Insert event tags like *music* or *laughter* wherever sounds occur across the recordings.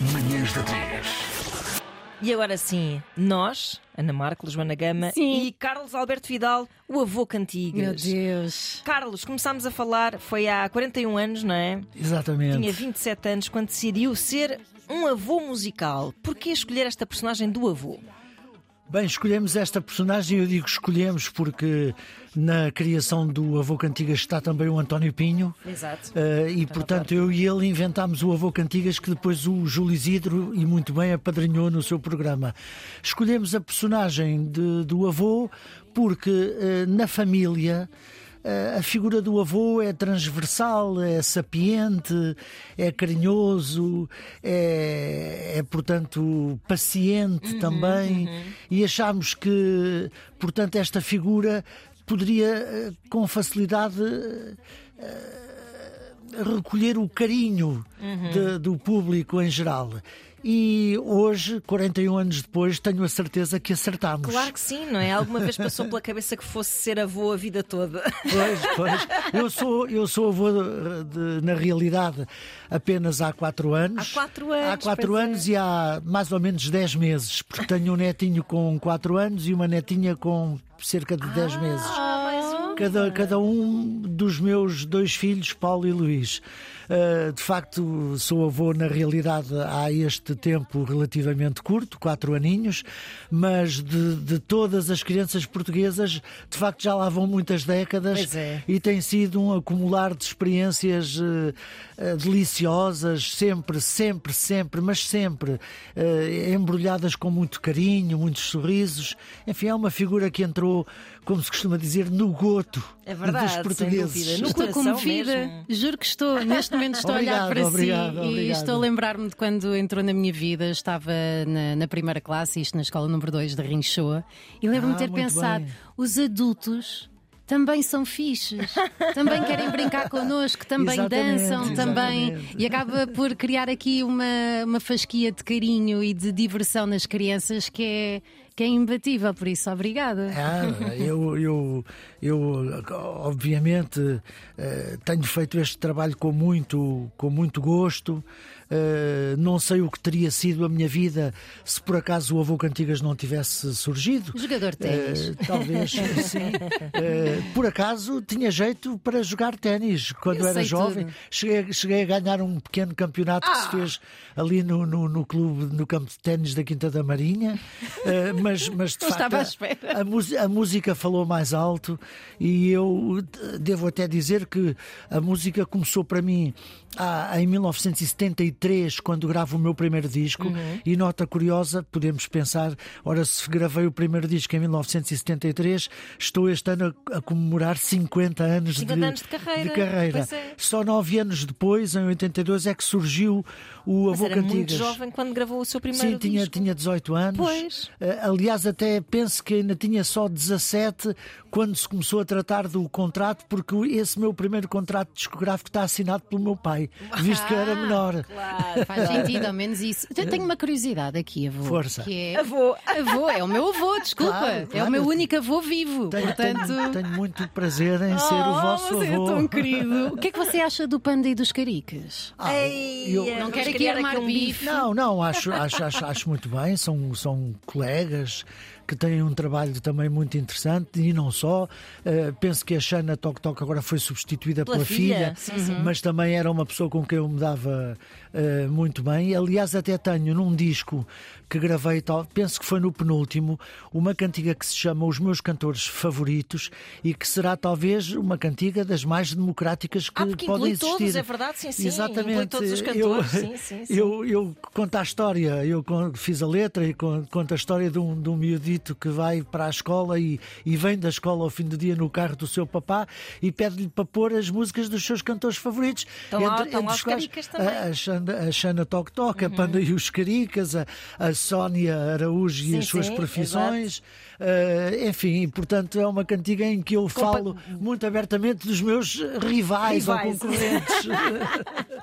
Manhãs da 3. E agora sim, nós, Ana Marcos, Joana Gama Sim. e Carlos Alberto Vidal, o avô Cantigas. Meu Deus. Carlos, começámos a falar, foi há 41 anos, não é? Exatamente. Tinha 27 anos quando decidiu ser um avô musical. Porquê escolher esta personagem do avô? Bem, escolhemos esta personagem, eu digo escolhemos porque na criação do Avô Cantigas está também o António Pinho. Exato. eh, e portanto eu e ele inventámos o Avô Cantigas que depois o Júlio Isidro e muito bem apadrinhou no seu programa. Escolhemos a personagem de- do avô porque eh, na família a figura do avô é transversal, é sapiente, é carinhoso, é, é, portanto paciente também. E achámos que, portanto, esta figura poderia eh, com facilidade eh, recolher o carinho de- do público em geral. E hoje, 41 anos depois, tenho a certeza que acertámos. Claro que sim, não é? Alguma vez passou pela cabeça que fosse ser avô a vida toda. Pois, pois. Eu sou, eu sou avô, de- de- na realidade, apenas há quatro anos. Há quatro anos, Há quatro pois é. anos e há mais ou menos dez meses, porque tenho um netinho com quatro anos e uma netinha com cerca de dez meses. Mais um. Cada, cada um dos meus dois filhos, Paulo e Luís. Uh, de facto, sou avô na realidade há este tempo relativamente curto, quatro aninhos, mas de, de todas as crianças portuguesas, de facto já lá vão muitas décadas é. e tem sido um acumular de experiências uh, uh, deliciosas, sempre, sempre, sempre, mas sempre embrulhadas com muito carinho, muitos sorrisos. Enfim, é uma figura que entrou, como se costuma dizer, no É verdade, dos sem portugueses. dúvida. No Estou comovida, mesmo. juro que estou. Neste momento estou a olhar Obrigado, para obrigado, si e obrigado. estou a lembrar-me de quando entrou na minha vida. Estava na, na primeira classe, isto na escola número 2 de Rinchoa, e lembro-me Ah, de ter muito pensado: bem. os adultos. Também são fixes, também querem brincar connosco, também Exatamente, dançam, também. exatamente. E acaba por criar aqui uma, uma fasquia de carinho e de diversão nas crianças que é, que é imbatível. Por isso, obrigada. Ah, eu, eu, eu, obviamente, eh, tenho feito este trabalho com muito, com muito gosto. Eh, não sei o que teria sido a minha vida se por acaso o avô Cantigas não tivesse surgido. Jogador de ténis. Eh, talvez, *laughs* sim. Eh, por acaso tinha jeito para jogar ténis quando Eu era jovem. Cheguei, cheguei a ganhar um pequeno campeonato que se fez ali no, no, no clube, no campo de ténis da Quinta da Marinha. Eh, mas, mas de *laughs* Não facto, a- a, a música falou mais alto e eu eh, devo até dizer que a música começou para mim há- em 1973, quando gravo o meu primeiro disco. Uhum. E nota curiosa, podemos pensar, ora, se gravei o primeiro disco em 1973, estou este ano a, a comemorar 50 anos, 50 de, anos de carreira. carreira. Pois é. Só nove anos depois, em 82, é que surgiu o Mas Avô era muito Cantigas. jovem quando gravou o seu primeiro Sim, tinha, disco. tinha 18 anos. Pois. Eh, aliás, até penso que ainda tinha só 17 quando se começou a tratar do contrato, porque esse meu primeiro contrato discográfico está assinado pelo meu pai, visto que eu era menor. Claro. Faz sentido, ao menos isso. Eu tenho uma curiosidade aqui, avô. Força. Que é... Avô. Avô, é o meu avô, desculpa. Claro, É claro. o meu único avô vivo. Tenho, Portanto. tenho- tenho muito prazer em ser o Oh, vosso você avô. É tão querido. O que é que você acha do panda e dos caricas? Ah, Ei, eu- Não quero aqui armar um bife. Não, não, acho, acho, acho, acho muito bem. São, são colegas que têm um trabalho também muito interessante e não só. Eh, penso que a Xana Tok Tok agora foi substituída Pela pela, filha, filha, sim, sim. mas também era uma pessoa com quem eu me dava eh, muito bem. Aliás, até tenho num disco que gravei, tal, penso que foi no penúltimo, uma cantiga que se chama Os Meus Cantores Favoritos e que será talvez uma cantiga das mais democráticas que Ah, porque podem existir. todos, é verdade? Sim, sim. Exatamente. Inclui todos os Eu- cantores. Sim, sim, *laughs* sim. eu, eu conto a história, eu fiz a letra e con- conto a história de um, de um que vai para a escola e, e vem da escola ao fim do dia no carro do seu papá e pede-lhe para pôr as músicas dos seus cantores favoritos. Estão lá- estão lá os quais caricas também. A, a, Xana, a Xana Toc Toc, a Panda e os Caricas, a, a Sónia Araújo e Sim, as suas sim, profissões. Eh, enfim, portanto, é uma cantiga em que eu falo muito abertamente dos meus rivais, Rivais. ou concorrentes. *laughs*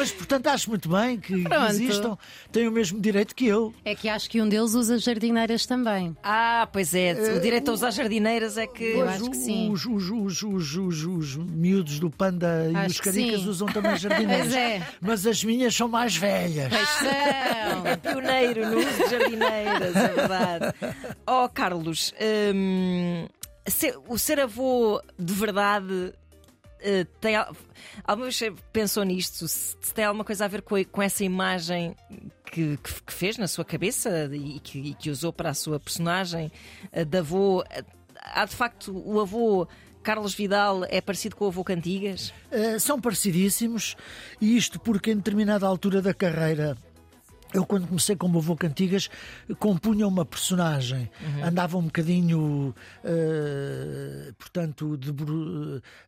Mas, portanto, acho muito bem que Pronto. existam, têm o mesmo direito que eu. É que acho que um deles usa jardineiras também. Ah, pois é. O direito a usar jardineiras é que. Eu Pois, acho que sim. Os, os, os, os, os, os miúdos do panda e Acho os que caricas sim. usam também *laughs* jardineiras. Pois é. Mas as minhas são mais velhas. É pioneiro no uso de jardineiras, é verdade. Oh, Carlos, hum, se- o ser avô de verdade eh, tem. al- Alguma vez pensou nisto? Se, se tem alguma coisa a ver com, com essa imagem que, que- que fez na sua cabeça e que, e que usou para a sua personagem eh, de avô? Eh, Há de facto o avô. Carlos Vidal é parecido com o avô Cantigas? Eh, são parecidíssimos, e isto porque em determinada altura da carreira. Eu, quando comecei como avô Cantigas, compunha uma personagem. Andava um bocadinho, eh, portanto,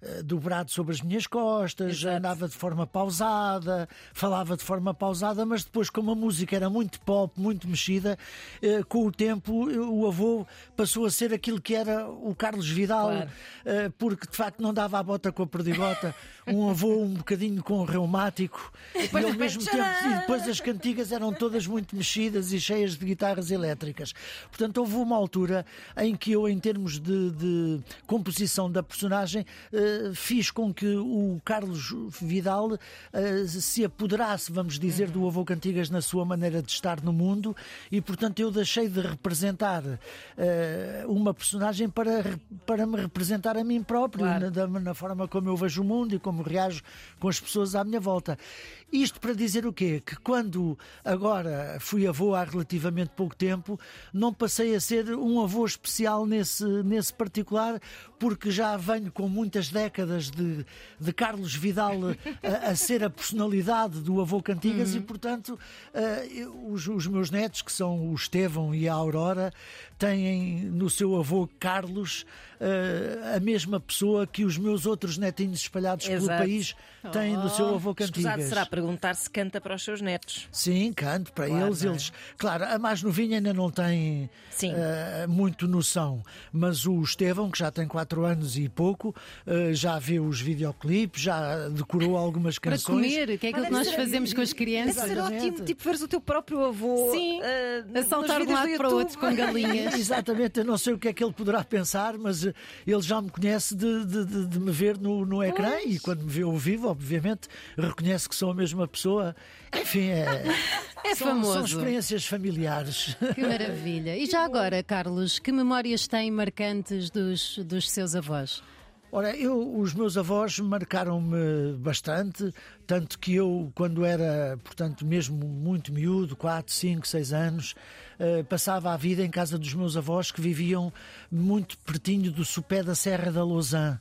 eh, dobrado sobre as minhas costas, Exato. andava de forma pausada, falava de forma pausada, mas depois, como a música era muito pop, muito mexida, eh, com o tempo o avô passou a ser aquilo que era o Carlos Vidal, Claro. porque de facto não dava a bota com a perdigota, *laughs* um avô um bocadinho com reumático, e depois, ao mesmo tempo, e depois as cantigas eram todas muito mexidas e cheias de guitarras elétricas. Portanto, houve uma altura em que eu, em termos de, de composição da personagem, eh, fiz com que o Carlos Vidal eh, se apoderasse, vamos dizer, do avô Cantigas na sua maneira de estar no mundo e, portanto, eu deixei de representar eh, uma personagem para, para me representar a mim próprio, Claro. na, na forma como eu vejo o mundo e como reajo com as pessoas à minha volta. Isto para dizer o quê? Que quando agora fui avô há relativamente pouco tempo, não passei a ser um avô especial nesse, nesse particular, porque já venho com muitas décadas de, de Carlos Vidal a, a ser a personalidade do avô Cantigas e, portanto, eu- os, os meus netos, que são o Estevão e a Aurora, têm no seu avô Carlos eh, a mesma pessoa que os meus outros netinhos espalhados pelo Exato. país têm no seu avô Escusado Cantigas. será perguntar se canta para os seus netos. Sim, canto para Claro, eles. é? Eles, claro, a mais novinha ainda não tem Sim. eh, muito noção, mas o Estevão, que já tem 4 anos e pouco, eh, já vê os videoclipes, já decorou algumas Para canções. comer, que é aquilo deve que nós ser- fazemos com as Deve crianças. ser Exatamente. ótimo, tipo, veres o teu próprio avô Sim, eh, a saltar de um lado para o outro com galinhas. *laughs* Exatamente, eu não sei o que é que ele poderá pensar, mas ele já me conhece de, de- de- de me ver no, no ecrã e quando me vê ao vivo, obviamente, reconhece que sou a mesma pessoa. Enfim, é, É são, famoso. são experiências familiares. Que maravilha. E já agora, Carlos, que memórias têm marcantes dos, dos seus avós? Ora, eu, os meus avós marcaram-me bastante, tanto que eu, quando era, portanto, mesmo muito miúdo, 4, 5, 6 anos, eh, passava a vida em casa dos meus avós que viviam muito pertinho do sopé da Serra da Lausanne.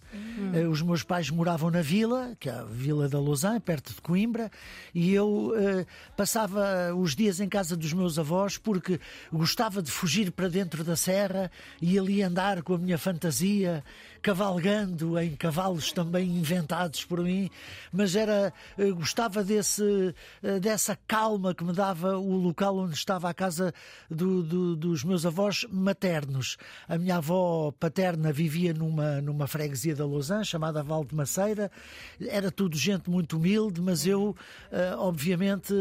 Eh, os meus pais moravam na vila, que é a Vila da Lausanne, perto de Coimbra, e eu eh, passava os dias em casa dos meus avós porque gostava de fugir para dentro da serra e ali andar com a minha fantasia, cavalgando em cavalos também inventados por mim, mas era eh, gostava desse eh, dessa calma que me dava o local onde estava a casa do- do- dos meus avós maternos. A minha avó paterna vivia numa numa freguesia da Lausanne chamada Val de Maceira. Era tudo gente muito humilde, mas eu eh, obviamente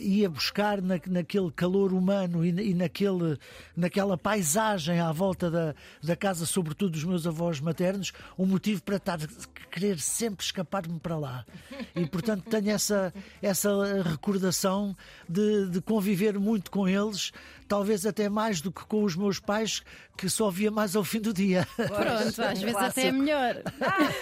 ia buscar na, naquele calor humano e, e naquele naquela paisagem à volta da, da casa, sobretudo dos meus avós maternos, um motivo para estar querer sempre escapar-me para lá. E portanto tenho essa, essa recordação de, de conviver muito com eles, talvez até mais do que com os meus pais, que só via mais ao fim do dia. Pronto, às vezes clássico. até é melhor.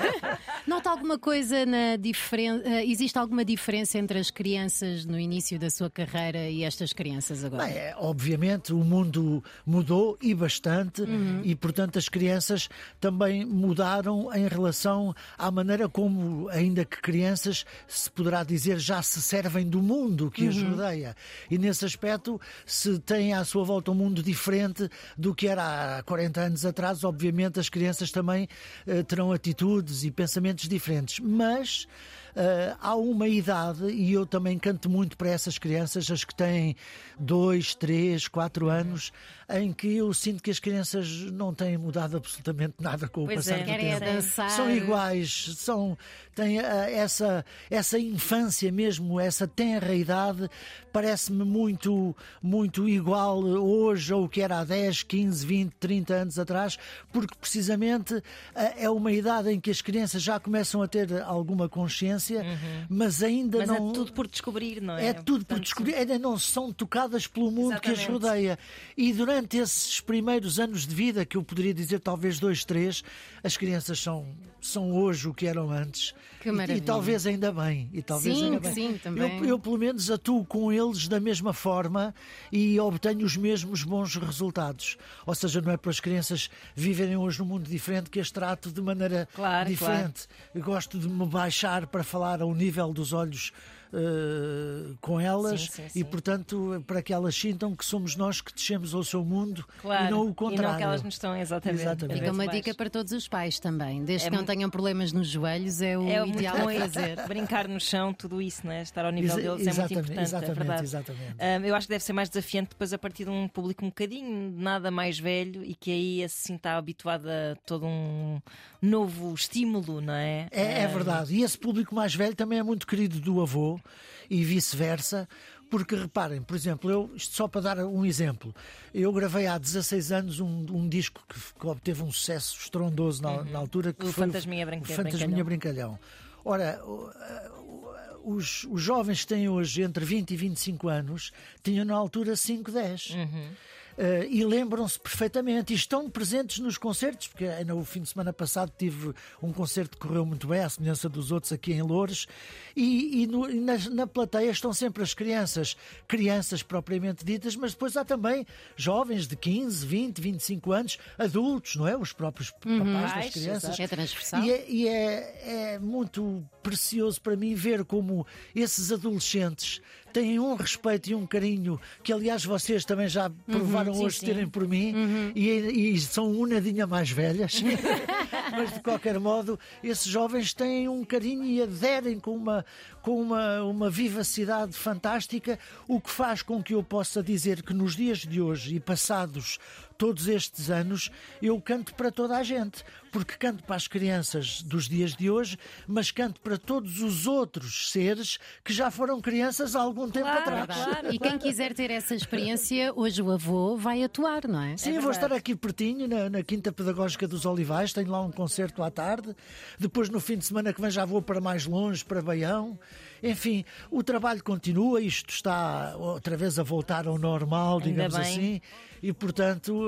*laughs* Nota alguma coisa na diferença? Existe alguma diferença entre as crianças no início da sua carreira e estas crianças agora? Bem, é, obviamente o mundo mudou e bastante, e portanto as crianças também mudaram em relação à maneira como, ainda que crianças, se poderá dizer, já se servem do mundo que as rodeia. E nesse aspecto, se têm à sua volta um mundo diferente do que era há 40 anos atrás, obviamente as crianças também eh, terão atitudes e pensamentos diferentes. Mas ah, há uma idade, e eu também canto muito para essas crianças, as que têm 2, 3, 4 anos, em que eu sinto que as crianças não têm mudado absolutamente nada com o Pois passar é. do é tempo. dançar. São iguais, são, têm ah, essa, essa infância mesmo, essa tenra idade, parece-me muito, muito igual hoje ao que era há 10, 15, 20, 30 anos atrás, porque precisamente ah, é uma idade em que as crianças já começam a ter alguma consciência, mas ainda Mas não. é tudo por descobrir, não é? É tudo por Portanto, descobrir, ainda não são tocadas pelo mundo que as Exatamente. rodeia. E durante esses primeiros anos de vida, que eu poderia dizer talvez dois, três, as crianças são, são hoje o que eram antes. Que E- e, maravilha. talvez ainda bem. E talvez Sim, ainda bem. sim, também. Eu, eu, pelo menos, atuo com eles da mesma forma e obtenho os mesmos bons resultados. Ou seja, não é para as crianças viverem hoje num mundo diferente que as trato de maneira Claro, diferente. Eu gosto de me baixar para falar ao nível dos olhos eh, com elas Sim, sim, e, sim. portanto, para que elas sintam que somos nós que descemos ao seu mundo Claro. e não o contrário. E não que elas nos estão exatamente. Exatamente. Fica uma dica para todos os pais também. Desde É que não tenham problemas nos joelhos, é o É ideal a fazer. *laughs* brincar no chão, tudo isso, né? estar ao nível Exa- deles é muito importante, exatamente, é verdade. exatamente. Ahm, eu acho que deve ser mais desafiante depois a partir de um público um bocadinho nada mais velho e que aí assim está habituado a todo um novo estímulo, não é? É, é verdade. E esse público mais velho também é muito querido do avô e vice-versa. Porque reparem, por exemplo, eu, isto só para dar um exemplo, eu gravei há 16 anos um, um disco que, que obteve um sucesso estrondoso na, na altura que Uhum. O foi Fantasminha Brinca- Fantasminha Brincalhão. Ora, os, os jovens que têm hoje entre 20 e 25 anos tinham na altura 5, 10. Uhum. Eh, e lembram-se perfeitamente e estão presentes nos concertos, porque ainda o fim de semana passado tive um concerto que correu muito bem, à semelhança dos outros aqui em Loures, e, e no- e na, na plateia estão sempre as crianças, crianças propriamente ditas, mas depois há também jovens de 15, 20, 25 anos, adultos, não é? Os próprios papais das crianças. É transversal. E, é, e é- é muito precioso para mim ver como esses adolescentes têm um respeito e um carinho que, aliás, vocês também já provaram sim, hoje sim. terem por mim e, e são um nadinha mais velhas. *laughs* Mas, de qualquer modo, esses jovens têm um carinho e aderem com uma, com uma, uma vivacidade fantástica, o que faz com que eu possa dizer que nos dias de hoje e passados todos estes anos, eu canto para toda a gente, porque canto para as crianças dos dias de hoje, mas canto para todos os outros seres que já foram crianças há algum tempo Claro, atrás. claro. E quem quiser ter essa experiência, hoje o avô vai atuar, não é? Sim, É eu vou estar aqui pertinho, na, na Quinta Pedagógica dos Olivais, tenho lá um concerto à tarde. Depois, no fim de semana que vem, já vou para mais longe, para Baião. Enfim, o trabalho continua, isto está outra vez a voltar ao normal, digamos assim. E, portanto,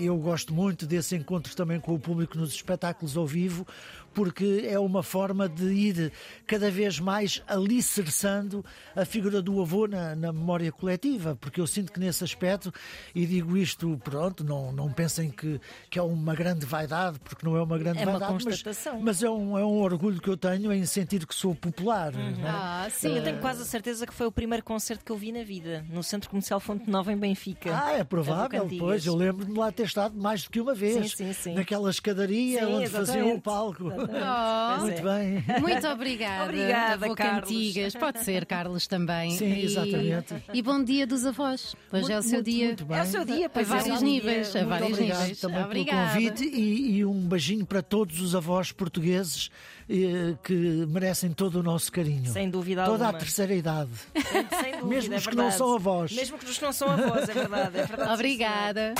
eu gosto muito desse encontro também com o público nos espetáculos ao vivo, porque é uma forma de ir cada vez mais alicerçando a figura do avô na, na memória coletiva, porque eu sinto que nesse aspecto, e digo isto, pronto, não, não pensem que, que é uma grande vaidade, porque não é uma grande É uma vaidade, mas, constatação. mas é, um, é um orgulho que eu tenho em sentir que sou popular. não é? Ah, sim. Eu tenho quase a certeza que foi o primeiro concerto que eu vi na vida, no Centro Comercial Fonte Nova, em Benfica. Ah, é provável, pois. Eu lembro-me de lá ter estado mais do que uma vez. Sim, sim, sim. Naquela escadaria Sim, onde faziam o exatamente. palco. Oh, Muito bem. Muito obrigada. Obrigada, Avô Carlos. Cantigas. Pode ser, Carlos, também. Sim, E- exatamente. E bom dia dos avós. Hoje é o seu Muito, dia. muito bem. É o seu dia, A pois é. vários é níveis. dia A muito vários Obrigado níveis. também Obrigada. pelo convite e, e um beijinho para todos os avós portugueses eh, que merecem todo o nosso carinho. Sem dúvida Toda alguma. a terceira idade. Sem dúvida, Mesmo é os que não são avós. Mesmo que os que não são avós, é verdade. É verdade. Obrigada.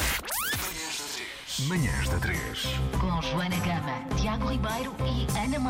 Manhãs da 3. Com Joana Gama, Tiago Ribeiro e Ana